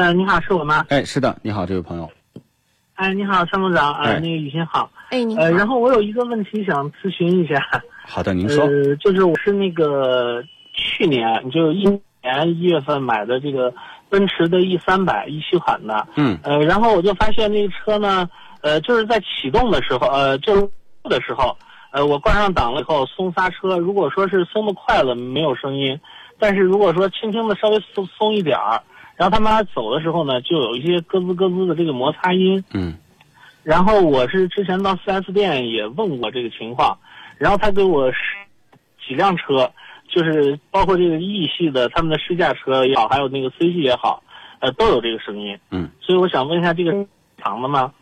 呃，你好，是我吗？哎，是的，你好，这位朋友。哎，你好，参谋长啊，哎那个雨欣好。哎，你好。呃，然后我有一个问题想咨询一下。好的，您说。呃，就是我是那个去年就一年一月份买的这个奔驰的 E 三百一七款的。嗯呃，然后我就发现那个车呢，呃，就是在启动的时候，呃，就是的时候，呃，我挂上档了以后松刹车，如果说是松的快了没有声音，但是如果说轻轻的稍微松松一点儿，然后他妈走的时候呢，就有一些咯吱咯吱的这个摩擦音。嗯然后我是之前到 4S 店也问过这个情况，然后他给我试几辆车，就是包括这个 E 系的他们的试驾车也好，还有那个 C 系也好，呃，都有这个声音。嗯，所以我想问一下，这个是常的吗？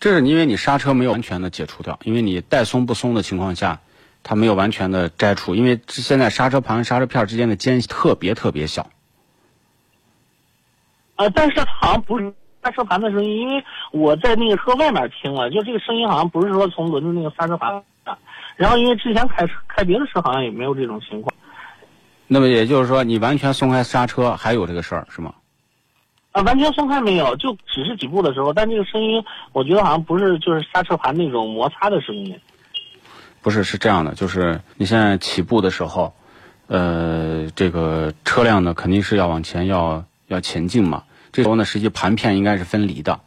这是因为你刹车没有完全的解除掉，因为你带松不松的情况下，它没有完全的摘除，因为现在刹车盘、刹车片之间的间隙特别特别小。呃，但是好像不是刹车盘的声音，因为我在那个车外面听了，就这个声音好像不是说从轮子那个刹车盘的。然后因为之前开车开别的车好像也没有这种情况。那么也就是说，你完全松开刹车还有这个事儿是吗？啊，完全松开没有，就只是起步的时候，但这个声音我觉得好像不是就是刹车盘那种摩擦的声音。不是，是这样的，就是你现在起步的时候，呃，这个车辆呢肯定是要往前要要前进嘛。这时候呢，实际盘片应该是分离的，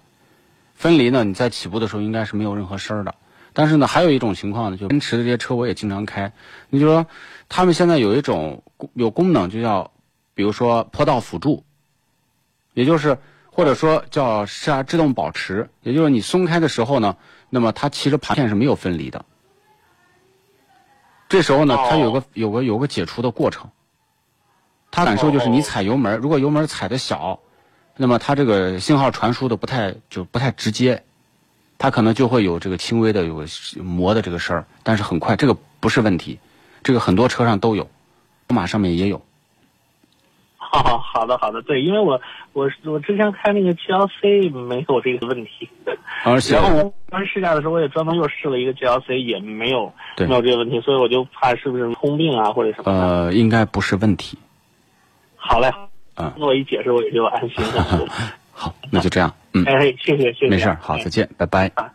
分离呢，你在起步的时候应该是没有任何声儿的。但是呢，还有一种情况呢，就奔驰的这些车我也经常开，你就说他们现在有一种有功能，就叫比如说坡道辅助，也就是或者说叫刹制动保持，也就是你松开的时候呢，那么它其实盘片是没有分离的。这时候呢，它有个有个有个解除的过程。它感受就是你踩油门，如果油门踩的小，那么它这个信号传输的不太就不太直接，它可能就会有这个轻微的有磨的这个声儿，但是很快，这个不是问题，这个很多车上都有，宝马上面也有。好好的好的，对，因为我我我之前开那个 GLC 没有这个问题，而且然后我当时试驾的时候我也专门又试了一个 GLC 也没有对没有这个问题，所以我就怕是不是通病啊或者什么的。呃，应该不是问题。好嘞，嗯。那我一解释我也就安心了。好，那就这样，嗯，哎，谢谢谢谢，没事，好，哎。再见，拜拜。啊